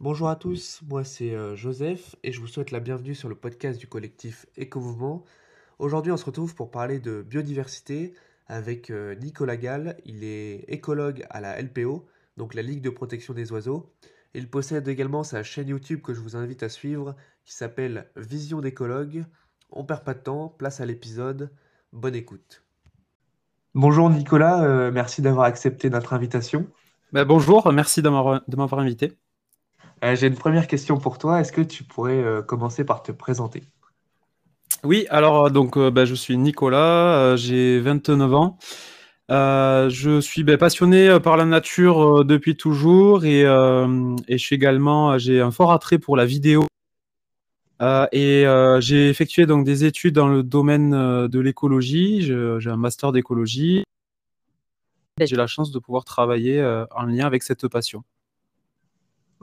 Bonjour à tous, moi c'est euh, Joseph et je vous souhaite la bienvenue sur le podcast du collectif Éco-Mouvement. Aujourd'hui on se retrouve pour parler de biodiversité avec euh, Nicolas Gall, il est écologue à la LPO, donc la Ligue de protection des oiseaux. Il possède également sa chaîne YouTube que je vous invite à suivre qui s'appelle Vision d'écologue. On perd pas de temps, place à l'épisode, bonne écoute. Bonjour Nicolas, euh, merci d'avoir accepté notre invitation. Ben, bonjour, merci de m'avoir invité. Euh, j'ai une première question pour toi. Est-ce que tu pourrais euh, commencer par te présenter? Oui, alors euh, donc bah, je suis Nicolas, j'ai 29 ans. je suis bah, passionné par la nature depuis toujours et, et, je suis également j'ai un fort attrait pour la vidéo. et j'ai effectué donc des études dans le domaine de l'écologie. J'ai un master d'écologie. J'ai la chance de pouvoir travailler en lien avec cette passion.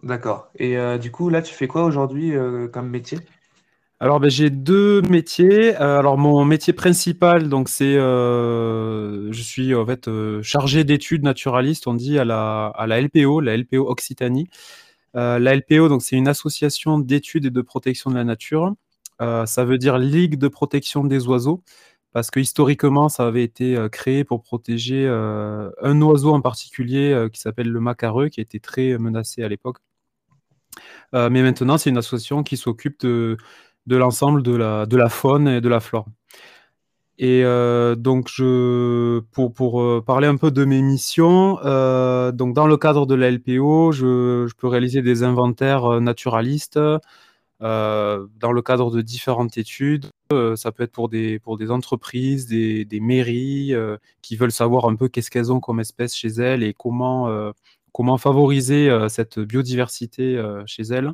D'accord. Et euh, du coup, là, tu fais quoi aujourd'hui euh, comme métier? Alors, ben, j'ai deux métiers. Euh, alors, mon métier principal, donc, c'est, je suis en fait chargé d'études naturalistes, on dit à la, à la LPO, la LPO Occitanie. la LPO, donc, c'est une association d'études et de protection de la nature. ça veut dire Ligue de protection des oiseaux, parce que historiquement, ça avait été créé pour protéger un oiseau en particulier qui s'appelle le macareux, qui été très menacé à l'époque. Euh, mais maintenant, c'est une association qui s'occupe de, l'ensemble de la, faune et de la flore. Et euh, donc, pour, euh, parler un peu de mes missions, donc dans le cadre de la LPO, je, peux réaliser des inventaires naturalistes dans le cadre de différentes études. ça peut être pour des, entreprises, des, des mairies qui veulent savoir un peu qu'est-ce qu'elles ont comme espèces chez elles et comment comment favoriser euh, cette biodiversité euh, chez elles.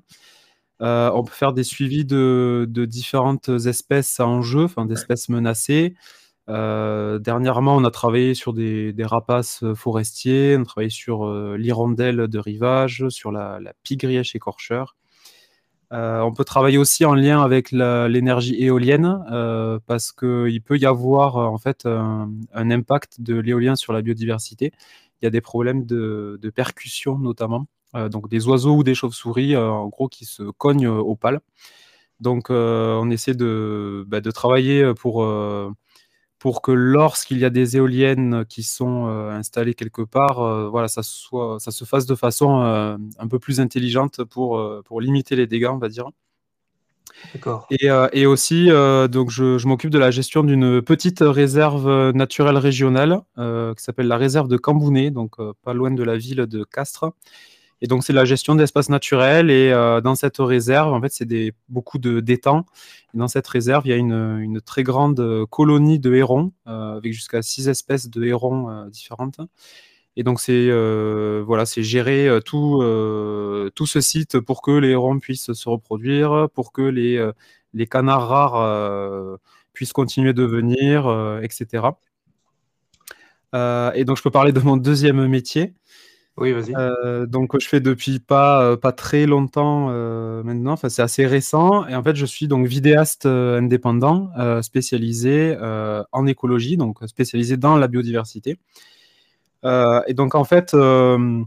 Euh, on peut faire des suivis de, différentes espèces en jeu, d'espèces menacées. dernièrement, on a travaillé sur des, rapaces forestiers, on a travaillé sur l'hirondelle de rivage, sur la, la pigrièche écorcheur. on peut travailler aussi en lien avec l'énergie éolienne parce qu'il peut y avoir en fait un impact de l'éolien sur la biodiversité il y a des problèmes de, percussion notamment, euh, donc des oiseaux ou des chauves-souris euh, en gros qui se cognent euh, au pales. Donc on essaie de, bah, de travailler pour, pour que lorsqu'il y a des éoliennes qui sont installées quelque part, voilà, ça, soit, ça se fasse de façon un peu plus intelligente pour, pour limiter les dégâts, on va dire. Et, euh, et, aussi, euh, donc je, m'occupe de la gestion d'une petite réserve naturelle régionale euh, qui s'appelle la réserve de Cambounet, donc pas loin de la ville de Castres. Et donc c'est la gestion d'espaces naturels. Et dans cette réserve, en fait, c'est beaucoup d'étangs. Dans cette réserve, il y a une très grande colonie de hérons avec jusqu'à six espèces de hérons différentes. Et donc c'est euh, voilà, c'est gérer euh, tout, euh, tout ce site pour que les hérons puissent se reproduire, pour que les, les canards rares puissent continuer de venir, etc. et donc je peux parler de mon deuxième métier. Oui, vas-y. donc je fais depuis pas, pas très longtemps maintenant, enfin c'est assez récent. Et en fait je suis donc vidéaste indépendant spécialisé en écologie, donc spécialisé dans la biodiversité. Euh, et donc, en fait, euh,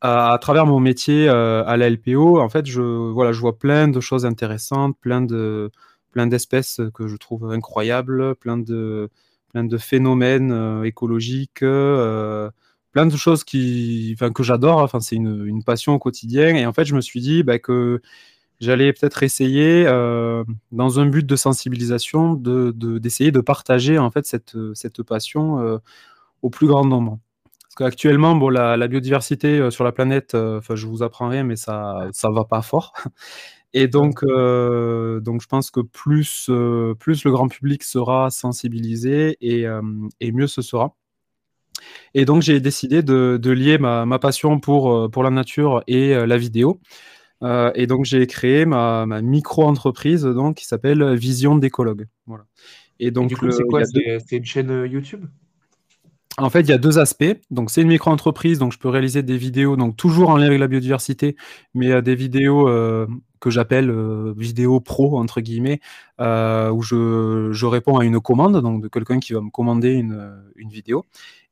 à, travers mon métier euh, à la LPO, en fait, je, voilà, je vois plein de choses intéressantes, plein de plein d'espèces que je trouve incroyables, plein de, plein de phénomènes écologiques, plein de choses qui, que j'adore. Enfin, c'est une, passion au quotidien. Et en fait, je me suis dit bah, que j'allais peut-être essayer, dans un but de sensibilisation, d'essayer de, d'essayer de, partager en fait cette, cette passion au plus grand nombre. Parce qu'actuellement, bon, la, biodiversité euh, sur la planète, euh, enfin, je vous apprends rien, mais ça ça va pas fort. Et donc, euh, donc je pense que plus, plus le grand public sera sensibilisé et, et mieux ce sera. Et donc, j'ai décidé de, de lier ma, ma, passion pour, pour la nature et la vidéo. et donc j'ai créé ma, micro-entreprise donc qui s'appelle Vision d'écologue. Voilà. Et donc c'est quoi? C'est une chaîne YouTube? En fait, il y a deux aspects. Donc, c'est une micro-entreprise, donc je peux réaliser des vidéos, donc toujours en lien avec la biodiversité, mais euh, des vidéos euh, que j'appelle euh, vidéos pro entre guillemets, où je, réponds à une commande, donc de quelqu'un qui va me commander une, vidéo.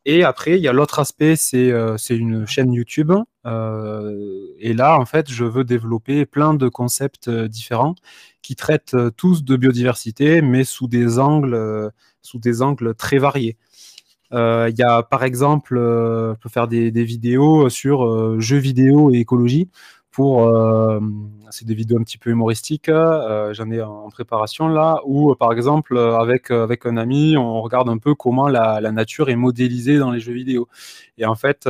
Et après, il y a l'autre aspect, c'est une chaîne YouTube. et là, en fait, je veux développer plein de concepts différents qui traitent tous de biodiversité, mais sous des angles, sous des angles très variés. Euh, il y a par exemple, euh, je peux faire des, vidéos sur euh, jeux vidéo et écologie. Pour, c'est des vidéos un petit peu humoristiques. J'en ai en préparation là, où par exemple avec avec un ami, on regarde un peu comment la nature est modélisée dans les jeux vidéo. Et en fait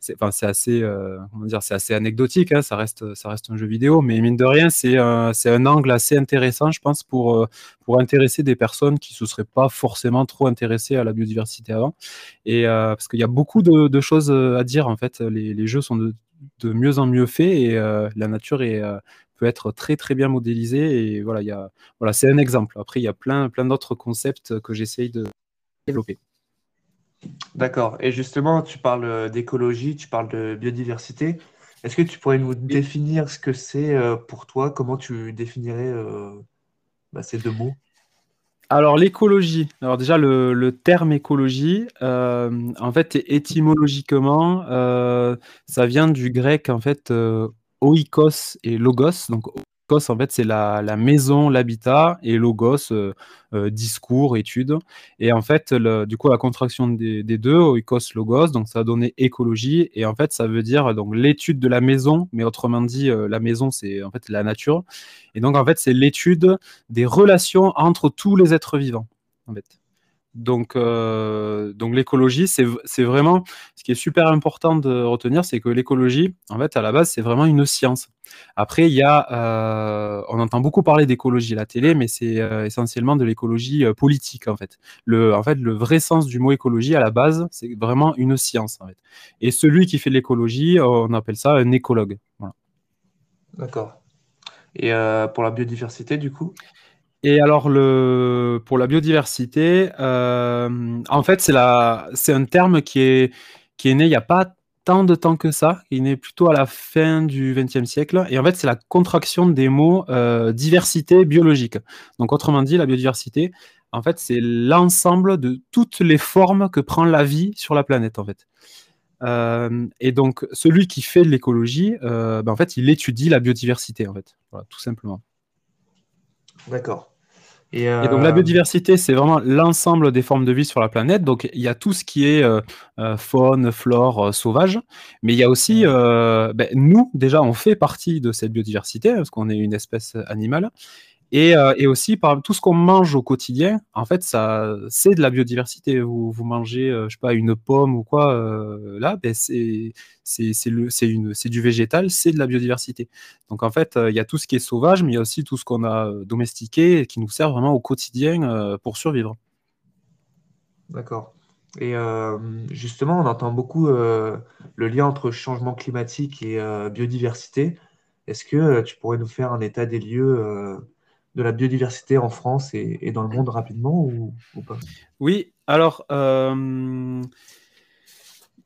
c'est assez, euh, dire, c'est assez anecdotique, hein, ça, reste, ça reste un jeu vidéo, mais mine de rien, c'est un, angle assez intéressant, je pense, pour, euh, intéresser des personnes qui ne se seraient pas forcément trop intéressées à la biodiversité avant. Et euh, parce qu'il y a beaucoup de, choses à dire, en fait, les, jeux sont de, mieux en mieux faits et la nature peut être très très bien modélisée. Et voilà, c'est un exemple. Après, il y a plein d'autres concepts que j'essaye de développer. D'accord. Et justement, tu parles euh, d'écologie, tu parles de biodiversité. Est-ce que tu pourrais nous définir ce que c'est euh, pour toi? Comment tu définirais euh, bah, ces deux mots? Alors l'écologie, alors déjà le, terme écologie, en fait étymologiquement, ça vient du grec en fait oikos et logos. Donc en fait, c'est la, maison, l'habitat, et logos, euh, euh, discours, étude. Et en fait, du coup, la contraction des, deux, oikos, logos, donc ça a donné écologie. Et en fait, ça veut dire donc l'étude de la maison, mais autrement dit, euh, la maison, c'est en fait la nature. Et donc, en fait, c'est l'étude des relations entre tous les êtres vivants. Donc, euh, donc l'écologie, c'est vraiment ce qui est super important de retenir, c'est que l'écologie, en fait, à la base, c'est vraiment une science. Après, il y a, euh, on entend beaucoup parler d'écologie à la télé, mais c'est euh, essentiellement de l'écologie politique, en fait. Le, en fait, le vrai sens du mot écologie à la base, c'est vraiment une science. Et celui qui fait l'écologie, on appelle ça un écologue. D'accord. Et pour la biodiversité, du coup? Et alors, pour la biodiversité, euh, en fait, c'est, un terme qui est, né il n'y a pas tant de temps que ça. Il est né plutôt à la fin du XXe siècle. Et en fait, c'est la contraction des mots euh, diversité biologique. Donc, autrement dit, la biodiversité, en fait, c'est l'ensemble de toutes les formes que prend la vie sur la planète, en fait. Euh, et donc, celui qui fait de l'écologie, ben, en fait, il étudie la biodiversité, en fait. Tout simplement. D'accord. Et, donc la euh, biodiversité, c'est vraiment l'ensemble des formes de vie sur la planète. Donc il y a tout ce qui est euh, euh, faune, flore, sauvage, mais il y a aussi, ben, nous déjà, on fait partie de cette biodiversité parce qu'on est une espèce animale. Euh, et, aussi, par tout ce qu'on mange au quotidien, en fait, ça, c'est de la biodiversité. Vous, mangez, euh, je sais pas, une pomme ou quoi, euh, là, ben c'est, c'est, c'est, c'est, c'est du végétal, c'est de la biodiversité. Donc, en fait, il y a tout ce qui est sauvage, mais il y a aussi tout ce qu'on a domestiqué et qui nous sert vraiment au quotidien pour survivre. D'accord. Et justement, on entend beaucoup le lien entre changement climatique et biodiversité. Est-ce que tu pourrais nous faire un état des lieux de la biodiversité en France et, dans le monde rapidement ou, pas? Oui, alors euh,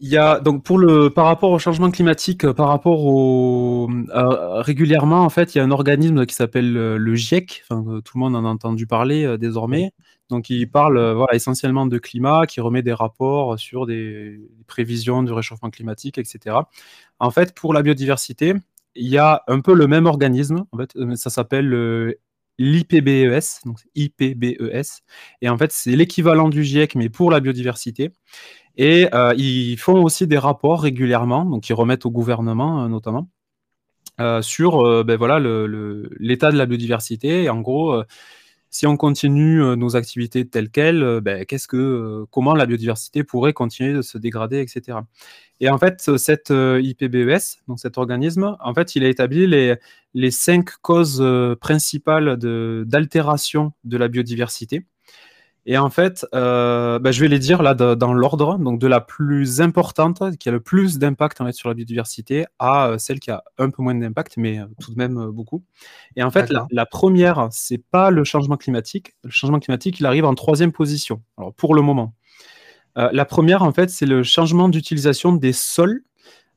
y a donc pour le par rapport au changement climatique, par rapport au euh, régulièrement en fait, il y a un organisme qui s'appelle euh, le GIEC. Tout le monde en a entendu parler désormais. Donc, il parle voilà, essentiellement de climat, qui remet des rapports sur des, des prévisions du réchauffement climatique, etc. En fait, pour la biodiversité, il y a un peu le même organisme. En fait, ça s'appelle le l'IPBES, donc IPBES. Et en fait, c'est l'équivalent du GIEC, mais pour la biodiversité. Et euh, ils font aussi des rapports régulièrement, donc ils remettent au gouvernement euh, notamment, euh, sur ben voilà, l'état de la biodiversité. En gros, si on continue nos activités telles quelles, ben, qu'est-ce que, comment la biodiversité pourrait continuer de se dégrader, etc. Et en fait, cette IPBES, donc cet organisme, en fait, il a établi les, cinq causes euh, principales d'altération de, la biodiversité. Et en fait, euh, bah, je vais les dire là dans l'ordre, donc de la plus importante, qui a le plus d'impact en fait, sur la biodiversité, à euh, celle qui a un peu moins d'impact, mais euh, tout de même beaucoup. Et en fait, la, la, première, c'est pas le changement climatique. Le changement climatique, il arrive en troisième position. Alors pour le moment, la première, en fait, c'est le changement d'utilisation des sols.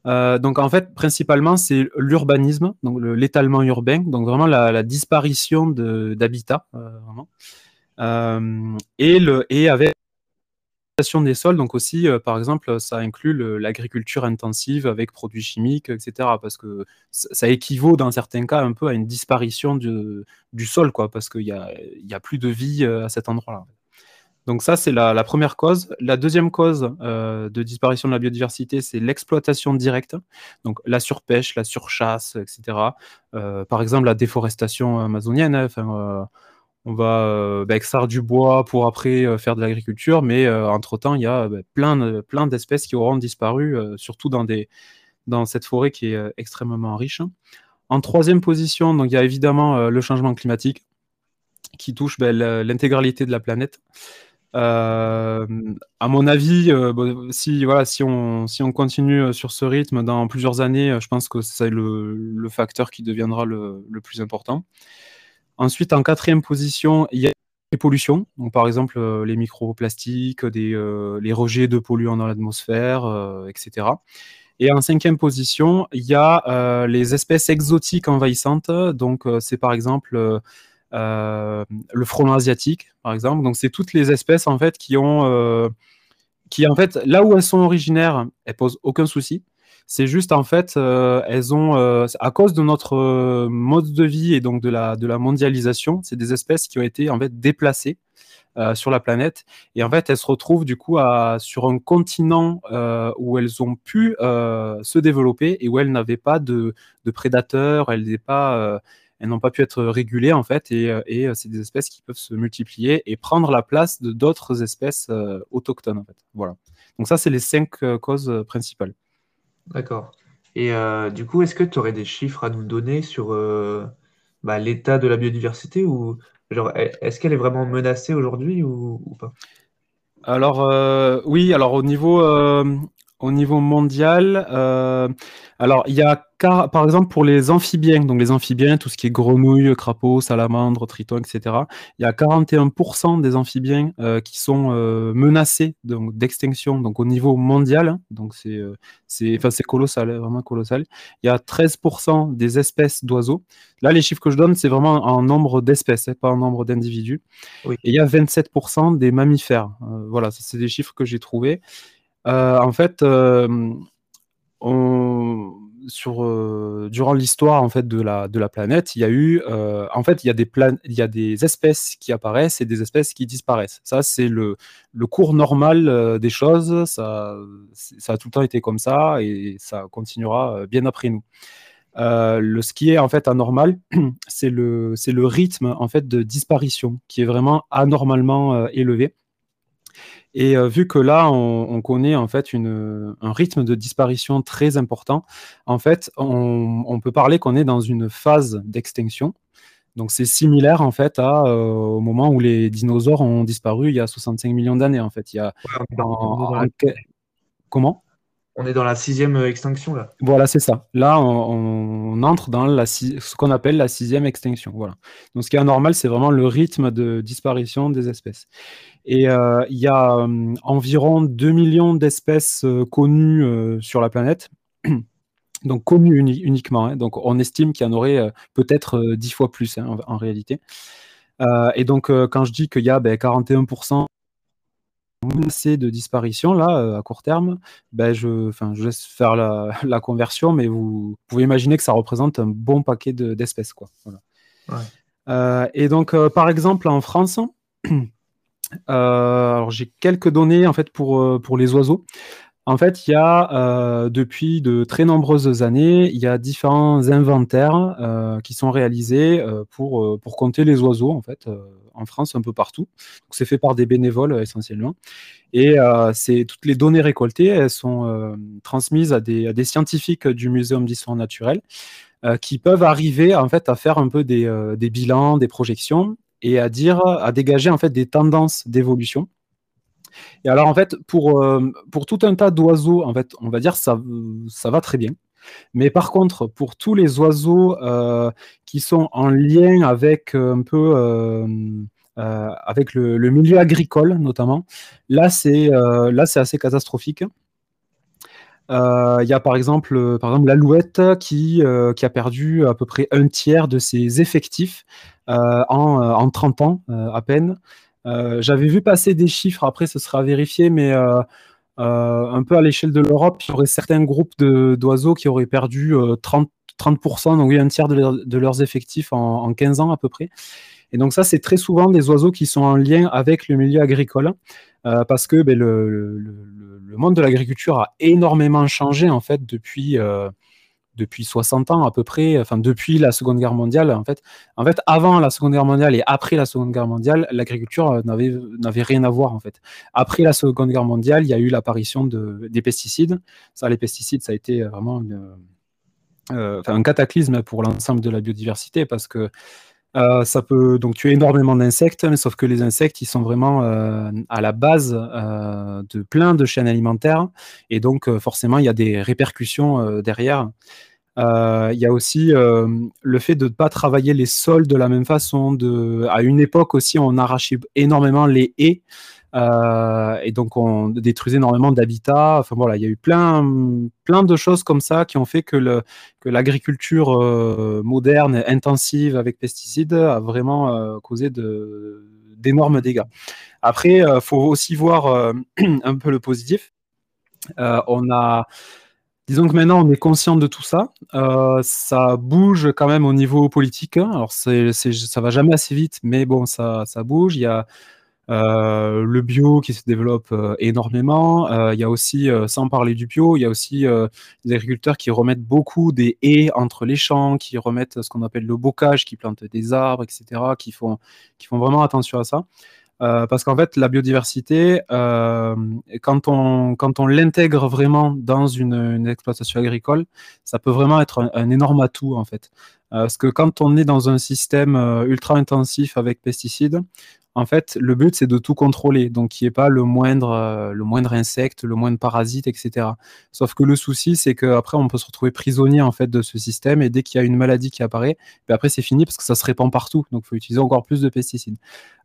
donc en fait, principalement, c'est l'urbanisme, donc l'étalement urbain, donc vraiment la, la disparition d'habitat, vraiment. Euh, et, le, et avec des sols, donc aussi, euh, par exemple, ça inclut l'agriculture intensive avec produits chimiques, etc. Parce que ça équivaut dans certains cas un peu à une disparition du, du sol, quoi, parce qu'il n'y a, a plus de vie euh, à cet endroit-là. Donc ça, c'est la, première cause. La deuxième cause de disparition de la biodiversité, c'est l'exploitation directe, donc la surpêche, la surchasse, etc. Par exemple, la déforestation amazonienne. Hein, on va euh, bah, extraire du bois pour après euh, faire de l'agriculture, mais euh, entre-temps, il y a bah, plein, d'espèces qui auront disparu, surtout dans, cette forêt qui est extrêmement riche. En troisième position, il y a évidemment le changement climatique qui touche bah, l'intégralité de la planète. à mon avis, si on continue sur ce rythme dans plusieurs années, je pense que c'est le, facteur qui deviendra le plus important. Ensuite, en quatrième position, il y a les pollutions. Donc, par exemple, euh, les microplastiques, euh, les rejets de polluants dans l'atmosphère, euh, etc. Et en cinquième position, il y a les espèces exotiques envahissantes. Donc, c'est par exemple le frelon asiatique, par exemple. Donc, c'est toutes les espèces en fait qui ont, qui en fait, là où elles sont originaires, elles posent aucun souci. C'est juste en fait, euh, elles ont, euh, à cause de notre euh, mode de vie et donc de la, de la mondialisation, c'est des espèces qui ont été en fait déplacées sur la planète. Et en fait, elles se retrouvent du coup à, sur un continent où elles ont pu se développer et où elles n'avaient pas de, de prédateurs, elles n'ont pas, pas pu être régulées en fait. Et, et c'est des espèces qui peuvent se multiplier et prendre la place de d'autres espèces autochtones en fait. Voilà. Donc ça, c'est les cinq causes principales. D'accord. Et euh, du coup, est-ce que tu aurais des chiffres à nous donner sur euh, bah, l'état de la biodiversité ou genre est-ce qu'elle est vraiment menacée aujourd'hui ou, pas? Alors euh, oui, alors au niveau au niveau mondial, euh, alors il y a par exemple pour les amphibiens, donc les amphibiens, tout ce qui est grenouilles, crapauds, salamandres, tritons, etc. Il y a 41% des amphibiens euh, qui sont euh, menacés d'extinction, donc au niveau mondial. Hein. donc c'est c'est colossal, hein, vraiment colossal. Il y a 13% des espèces d'oiseaux. Là, les chiffres que je donne, c'est vraiment en nombre d'espèces, hein, pas en nombre d'individus. Et il y a 27% des mammifères. voilà, c'est des chiffres que j'ai trouvés. Euh, en fait, euh, sur, euh, durant l'histoire en fait de la, de la planète, il y a eu, en fait, il y a des il y a des espèces qui apparaissent et des espèces qui disparaissent. Ça, c'est le, le cours normal des choses. Ça, ça a tout le temps été comme ça et ça continuera bien après nous. le, ce qui est en fait anormal, c'est le, c'est le rythme en fait de disparition qui est vraiment anormalement élevé. Et euh, vu que là, on, connaît en fait une, un rythme de disparition très important, en fait, on, peut parler qu'on est dans une phase d'extinction. Donc c'est similaire en fait à, euh, au moment où les dinosaures ont disparu il y a 65 millions d'années en fait. Il y a, Comment? On est dans la sixième euh, extinction là. Voilà, c'est ça. Là, on, entre dans ce qu'on appelle la sixième extinction. Voilà. Donc, ce qui est anormal, c'est vraiment le rythme de disparition des espèces. Et euh, il y a euh, environ 2 millions d'espèces connues sur la planète. Donc, connues uniquement. Hein. Donc, on estime qu'il y en aurait peut-être 10 fois plus hein, en, réalité. et donc, quand je dis qu'il y a ben, 41% menacé de disparition, là, euh, à court terme, ben je, je laisse faire la, conversion, mais vous pouvez imaginer que ça représente un bon paquet d'espèces. quoi. Euh, et donc, euh, par exemple, en France, alors j'ai quelques données en fait pour, pour les oiseaux. En fait, il y a euh, depuis de très nombreuses années, il y a différents inventaires euh, qui sont réalisés euh, pour, pour compter les oiseaux en fait en France un peu partout. C'est fait par des bénévoles essentiellement. Et toutes les données récoltées, elles sont transmises à des, à des, scientifiques du Muséum d'histoire naturelle qui peuvent arriver en fait à faire un peu des, des bilans, des projections et à dire, à dégager en fait des tendances d'évolution. Et alors en fait, pour, euh, pour tout un tas d'oiseaux, en fait, on va dire ça, ça va très bien. Mais par contre, pour tous les oiseaux euh, qui sont en lien avec un peu avec le, milieu agricole notamment, là c'est assez catastrophique. Euh, il y a par exemple, euh, par exemple l'Alouette qui, euh, qui a perdu à peu près un tiers de ses effectifs en, en, 30 ans à peine. J'avais vu passer des chiffres, après ce sera vérifié, mais un peu à l'échelle de l'Europe, il y aurait certains groupes d'oiseaux qui auraient perdu 30, 30%, donc oui, un tiers de, leurs effectifs en, en, 15 ans à peu près. Et donc ça, c'est très souvent des oiseaux qui sont en lien avec le milieu agricole, parce que ben, le, monde de l'agriculture a énormément changé en fait depuis euh, depuis 60 ans à peu près, enfin depuis la Seconde Guerre mondiale en fait. En fait, avant la Seconde Guerre mondiale et après la Seconde Guerre mondiale, l'agriculture euh, n'avait n'avait rien à voir en fait. Après la Seconde Guerre mondiale, il y a eu l'apparition de, des pesticides. Ça, les pesticides, ça a été vraiment euh, un cataclysme pour l'ensemble de la biodiversité parce que euh, ça peut donc tuer énormément d'insectes, sauf que les insectes, ils sont vraiment euh, à la base euh, de plein de chaînes alimentaires, et donc forcément, il y a des répercussions derrière. Il y a aussi le fait de ne pas travailler les sols de la même façon. À une époque aussi, on arrachait énormément les haies. Euh, et donc on détruisait énormément d'habitats. Enfin voilà, il y a eu plein, plein de choses comme ça qui ont fait que, l'agriculture euh, moderne, intensive avec pesticides, a vraiment euh, causé de, d'énormes dégâts. Après, il faut aussi voir un peu le positif. on a Disons que maintenant on est conscient de tout ça. ça bouge quand même au niveau politique. Alors c'est, ça va jamais assez vite, mais bon, ça, ça bouge. Il y a le bio qui se développe euh, énormément. Euh, il y a aussi, sans parler du bio, il y a aussi des agriculteurs qui remettent beaucoup des haies entre les champs, qui remettent ce qu'on appelle le bocage, qui plantent des arbres, etc., qui font, qui font vraiment attention à ça. parce qu'en fait, la biodiversité, quand on, quand on l'intègre vraiment dans une, exploitation agricole, ça peut vraiment être un, un énorme atout en fait. Parce que quand on est dans un système ultra intensif avec pesticides, en fait, le but, c'est de tout contrôler, donc qu'il n'y ait pas le moindre, euh, le moindre insecte, le moindre parasite, etc. Sauf que le souci, c'est qu'après, on peut se retrouver prisonnier en fait de ce système, et dès qu'il y a une maladie qui apparaît, ben après, c'est fini parce que ça se répand partout, donc il faut utiliser encore plus de pesticides.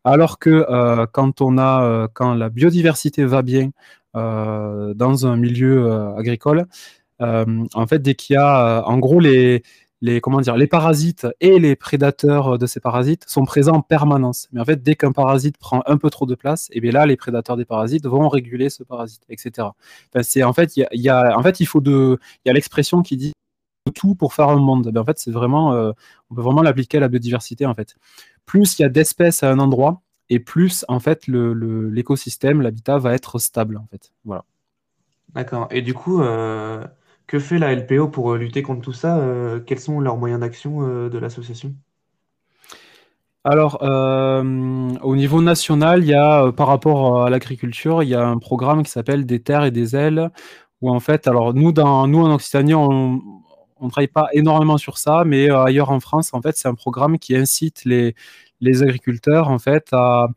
Alors que euh, quand on a, euh, quand la biodiversité va bien dans un milieu agricole, en fait, dès qu'il y a, en gros, les les, comment dire, les parasites et les prédateurs de ces parasites sont présents en permanence. Mais en fait, dès qu'un parasite prend un peu trop de place, et eh bien là, les prédateurs des parasites vont réguler ce parasite, etc. c'est en fait, il y, a, en fait, il faut de, il y a l'expression qui dit tout pour faire un monde. Mais en fait, c'est vraiment, euh, on peut vraiment l'appliquer à la biodiversité. En fait, plus il y a d'espèces à un endroit, et plus en fait l'écosystème, l'habitat va être stable. En fait, voilà. D'accord. Et du coup. Euh que fait la LPO pour euh, lutter contre tout ça euh, Quels sont leurs moyens d'action euh, de l'association? Alors, au niveau national, il y a, par rapport à l'agriculture, il y a un programme qui s'appelle Des terres et des ailes, où en fait, alors nous, nous en Occitanie, on ne travaille pas énormément sur ça, mais ailleurs en France, en fait, c'est un programme qui incite les, les agriculteurs, en fait, à,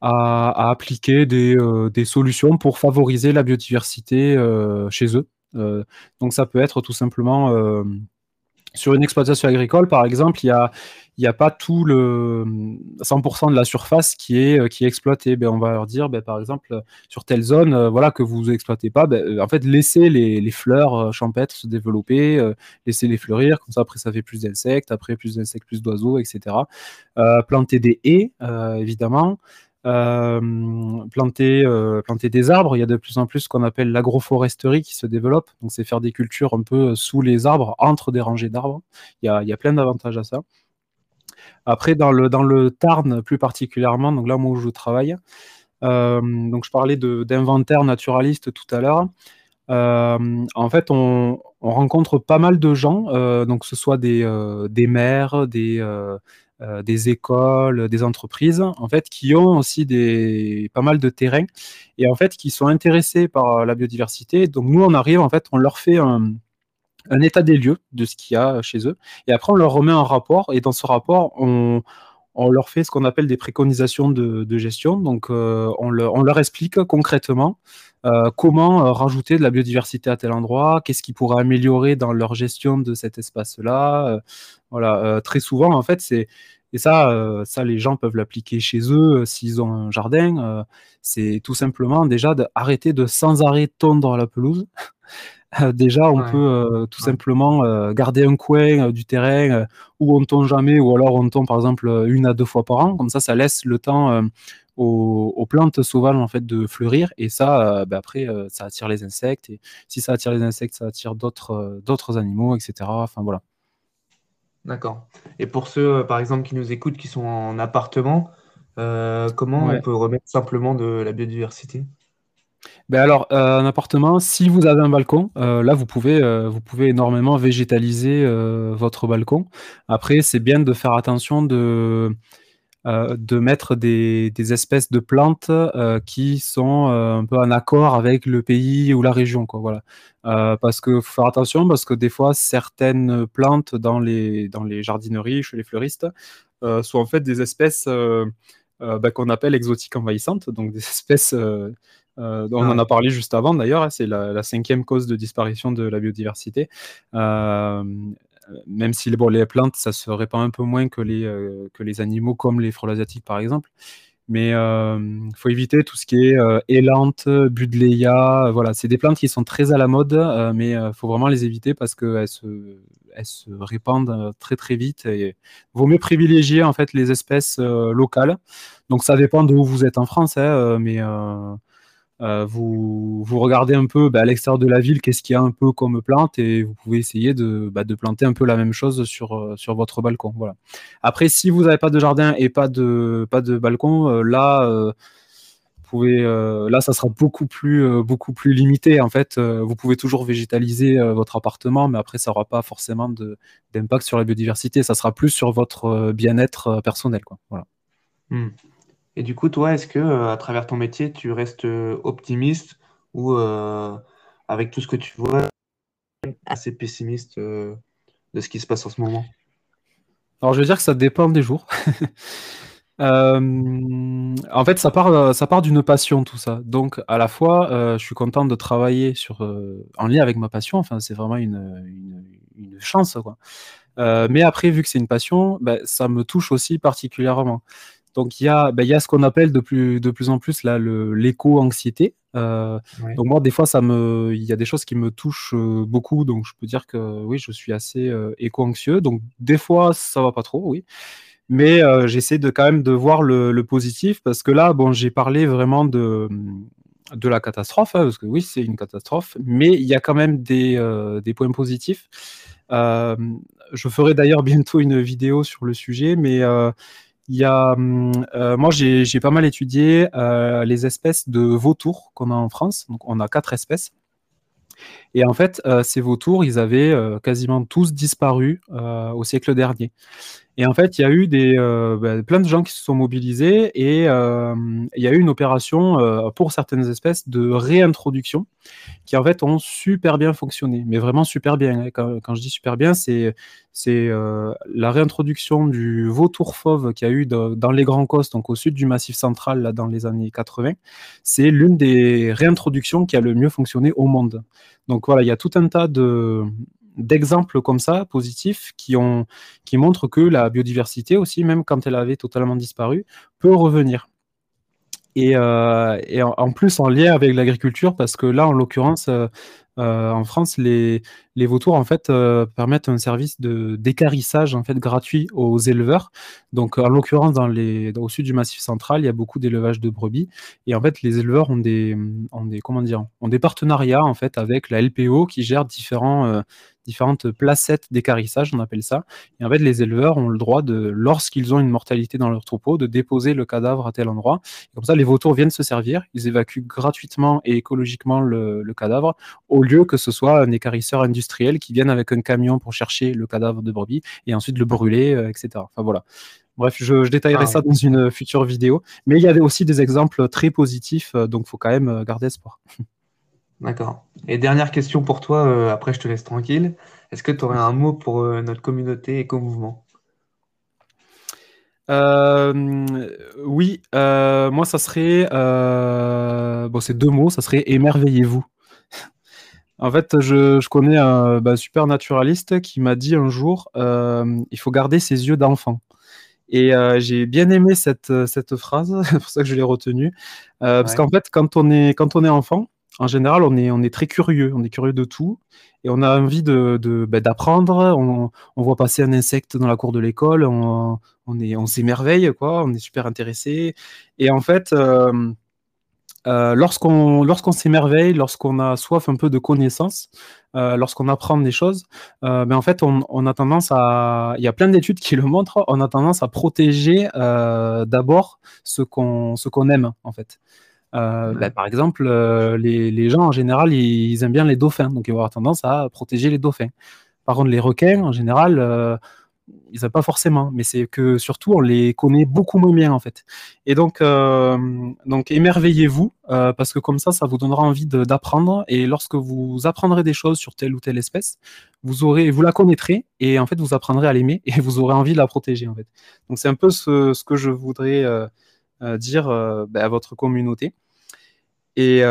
à, appliquer des, des, solutions pour favoriser la biodiversité chez eux. Euh, donc ça peut être tout simplement euh, sur une exploitation agricole, par exemple, il n'y a, a pas tout le 100% de la surface qui est, euh, qui est exploitée. Ben, on va leur dire, ben, par exemple, sur telle zone, voilà, que vous exploitez pas, ben, en fait, laissez les, les, fleurs champêtres se développer, laissez les fleurir, comme ça, après, ça fait plus d'insectes, après, plus d'insectes, plus d'oiseaux, etc. planter des haies, évidemment. Euh, planter, euh, planter des arbres. Il y a de plus en plus ce qu'on appelle l'agroforesterie qui se développe. Donc, c'est faire des cultures un peu sous les arbres, entre des rangées d'arbres. Il y a, il y a plein d'avantages à ça. Après, dans le, dans le Tarn plus particulièrement, donc là où je travaille, euh, donc je parlais d'inventaire naturaliste tout à l'heure. en fait, on, on, rencontre pas mal de gens, donc que ce soit des, des maires, des, euh, des écoles, des entreprises, en fait, qui ont aussi des, pas mal de terrains et en fait, qui sont intéressés par la biodiversité. Donc, nous, on arrive, en fait, on leur fait un, état des lieux de ce qu'il y a chez eux et après, on leur remet un rapport et dans ce rapport, on, on leur fait ce qu'on appelle des préconisations de, gestion. Donc, on, leur explique concrètement comment rajouter de la biodiversité à tel endroit, qu'est-ce qui pourrait améliorer dans leur gestion de cet espace-là. voilà, très souvent, en fait, c'est et ça, euh, ça, les gens peuvent l'appliquer chez eux euh, s'ils ont un jardin. Euh, c'est tout simplement déjà d'arrêter de sans arrêt tondre la pelouse. déjà, on peut tout simplement garder un coin du terrain où on tombe jamais, ou alors on tombe par exemple une à deux fois par an. Comme ça, ça laisse le temps aux, plantes sauvages en fait de fleurir. Et ça, ben après, ça attire les insectes. Et si ça attire les insectes, ça attire d'autres d'autres animaux, etc. Enfin voilà. D'accord. Et pour ceux, euh, par exemple, qui nous écoutent, qui sont en appartement, euh, comment on peut remettre simplement de la biodiversité? Ben alors, euh, un appartement, si vous avez un balcon, là, vous pouvez, vous pouvez énormément végétaliser votre balcon. Après, c'est bien de faire attention de, de mettre des, espèces de plantes qui sont un peu en accord avec le pays ou la région, quoi. Voilà. Euh, parce que faut faire attention parce que des fois certaines plantes dans les dans les jardineries chez les fleuristes euh, sont en fait des espèces euh, bah, qu'on appelle exotiques envahissantes, donc des espèces on en a parlé juste avant d'ailleurs, hein, c'est la, cinquième cause de disparition de la biodiversité. même si bon, les plantes, ça se répand un peu moins que les, que les animaux comme les frelons asiatiques par exemple. Mais il euh, faut éviter tout ce qui est euh, élante, budleia. Voilà, c'est des plantes qui sont très à la mode, euh, mais il faut vraiment les éviter parce qu'elles se, elles se répandent très très vite. Et vaut mieux privilégier en fait les espèces locales. Donc ça dépend de où vous êtes en France, hein, mais euh, vous, regardez un peu bah, à l'extérieur de la ville qu'est-ce qu'il y a un peu comme plante et vous pouvez essayer de, bah, planter un peu la même chose sur, euh, votre balcon. Voilà. Après, si vous n'avez pas de jardin et pas de, balcon, euh, là, vous pouvez, là, ça sera beaucoup plus, beaucoup plus limité. En fait, vous pouvez toujours végétaliser votre appartement, mais après, ça n'aura pas forcément d'impact sur la biodiversité. Ça sera plus sur votre bien-être personnel. Voilà. Hmm. Et du coup, toi, est-ce que euh, à travers ton métier, tu restes euh, optimiste ou euh, avec tout ce que tu vois, assez pessimiste de ce qui se passe en ce moment? Alors, je veux dire que ça dépend des jours. en fait, ça part, ça part d'une passion, tout ça. Donc, à la fois, je suis content de travailler sur, en lien avec ma passion. Enfin, c'est vraiment une, chance, quoi. mais après, vu que c'est une passion, ben, ça me touche aussi particulièrement. Donc il y a, ben, il y a ce qu'on appelle de plus, de plus en plus là l'éco-anxiété. Euh, donc moi des fois ça me, il y a des choses qui me touchent euh, beaucoup, donc je peux dire que oui je suis assez euh, éco-anxieux. Donc des fois ça va pas trop, oui. Mais j'essaie de quand même de voir le, positif parce que là bon j'ai parlé vraiment de de la catastrophe hein, parce que oui c'est une catastrophe, mais il y a quand même des, des points positifs. je ferai d'ailleurs bientôt une vidéo sur le sujet, mais il y a, hum, euh, moi, j'ai pas mal étudié euh, les espèces de vautours qu'on a en France. Donc, on a quatre espèces. Et en fait, euh, ces vautours, ils avaient quasiment tous disparu au siècle dernier. Et en fait, il y a eu des, ben, plein de gens qui se sont mobilisés et il y a eu une opération pour certaines espèces de réintroduction qui en fait ont super bien fonctionné, mais vraiment super bien. Hein. Quand, je dis super bien, c'est c'est la réintroduction du vautour fauve qu'il y a eu dans les Grands Costes, donc au sud du Massif central, là, dans les années 80. C'est l'une des réintroductions qui a le mieux fonctionné au monde. Donc voilà, il y a tout un tas de, d'exemples comme ça, positifs, qui, ont, qui montrent que la biodiversité aussi, même quand elle avait totalement disparu, peut revenir. Et, euh, en, plus en lien avec l'agriculture, parce que là, en l'occurrence, euh, euh, en France, les, les vautours en fait permettent un service de d'écarissage en fait gratuit aux éleveurs. Donc, en l'occurrence, dans les au sud du Massif central, il y a beaucoup d'élevage de brebis et en fait, les éleveurs ont des ont des comment dire ont des partenariats en fait avec la LPO qui gère différents différentes placettes d'écarissage, on appelle ça. Et en fait, les éleveurs ont le droit de, lorsqu'ils ont une mortalité dans leur troupeau, de déposer le cadavre à tel endroit. comme ça, les vautours viennent se servir, ils évacuent gratuitement et écologiquement le, cadavre, au lieu que ce soit un écarisseur industriel qui vienne avec un camion pour chercher le cadavre de brebis et ensuite le brûler, euh, etc. Enfin voilà. Bref, je, détaillerai ah. ça dans une future vidéo. Mais il y avait aussi des exemples très positifs, euh, donc il faut quand même euh, garder espoir. D'accord. Et dernière question pour toi, euh, après je te laisse tranquille. Est-ce que tu aurais un mot pour euh, notre communauté éco-mouvement oui, moi ça serait, bon c'est deux mots, ça serait émerveillez-vous. En fait, je, connais un bah, super naturaliste qui m'a dit un jour, il faut garder ses yeux d'enfant. Et j'ai bien aimé cette, cette phrase, c'est pour ça que je l'ai retenue. Parce qu'en fait, quand on, est, quand on est enfant, en général, on est, très curieux, on est curieux de tout, et on a envie de, bah, d'apprendre. On, voit passer un insecte dans la cour de l'école, on, s'émerveille, quoi, on est super intéressé. Et en fait, euh, lorsqu'on lorsqu'on s'émerveille, lorsqu'on a soif un peu de connaissances, euh, lorsqu'on apprend des choses, euh, ben en fait, on, on, a tendance à, il y a plein d'études qui le montrent, on a tendance à protéger d'abord ce qu'on ce qu'on aime en fait. Ben, par exemple, les, les, gens en général, ils, ils, aiment bien les dauphins, donc ils vont avoir tendance à protéger les dauphins. Par contre, les requins, en général, ils n'ont pas forcément, mais c'est que surtout on les connaît beaucoup moins bien en fait. Et donc, euh, donc émerveillez-vous euh, parce que comme ça, ça vous donnera envie d'apprendre. Et lorsque vous apprendrez des choses sur telle ou telle espèce, vous aurez, vous la connaîtrez et en fait vous apprendrez à l'aimer et vous aurez envie de la protéger en fait. Donc c'est un peu ce, ce, que je voudrais euh, dire ben, à votre communauté. Et,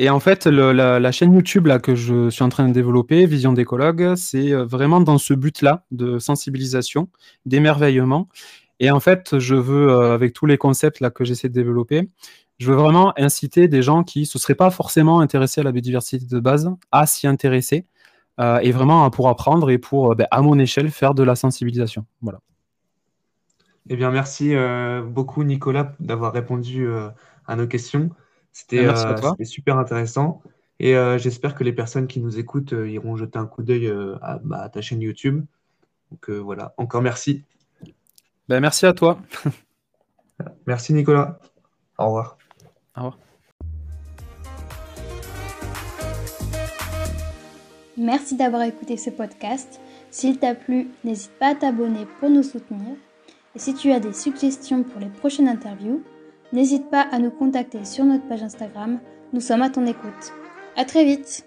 et en fait, la, chaîne YouTube là, que je suis en train de développer, Vision d'écologue, c'est euh, vraiment dans ce but-là de sensibilisation, d'émerveillement. Et en fait, je veux, euh, avec tous les concepts là, que j'essaie de développer, je veux vraiment inciter des gens qui ne se seraient pas forcément intéressés à la biodiversité de base à s'y intéresser euh, et vraiment pour apprendre et pour, ben, à mon échelle, faire de la sensibilisation. Voilà. Eh bien, merci beaucoup, Nicolas, d'avoir répondu à nos questions. Euh, c'était super intéressant. Et euh, j'espère que les personnes qui nous écoutent euh, iront jeter un coup d'œil bah, à, ta chaîne YouTube. Donc voilà, encore merci. Ben, merci à toi. merci Nicolas. Au revoir. Au revoir. Merci d'avoir écouté ce podcast. S'il t'a plu, n'hésite pas à t'abonner pour nous soutenir. Et si tu as des suggestions pour les prochaines interviews, N'hésite pas à nous contacter sur notre page Instagram. Nous sommes à ton écoute. À très vite!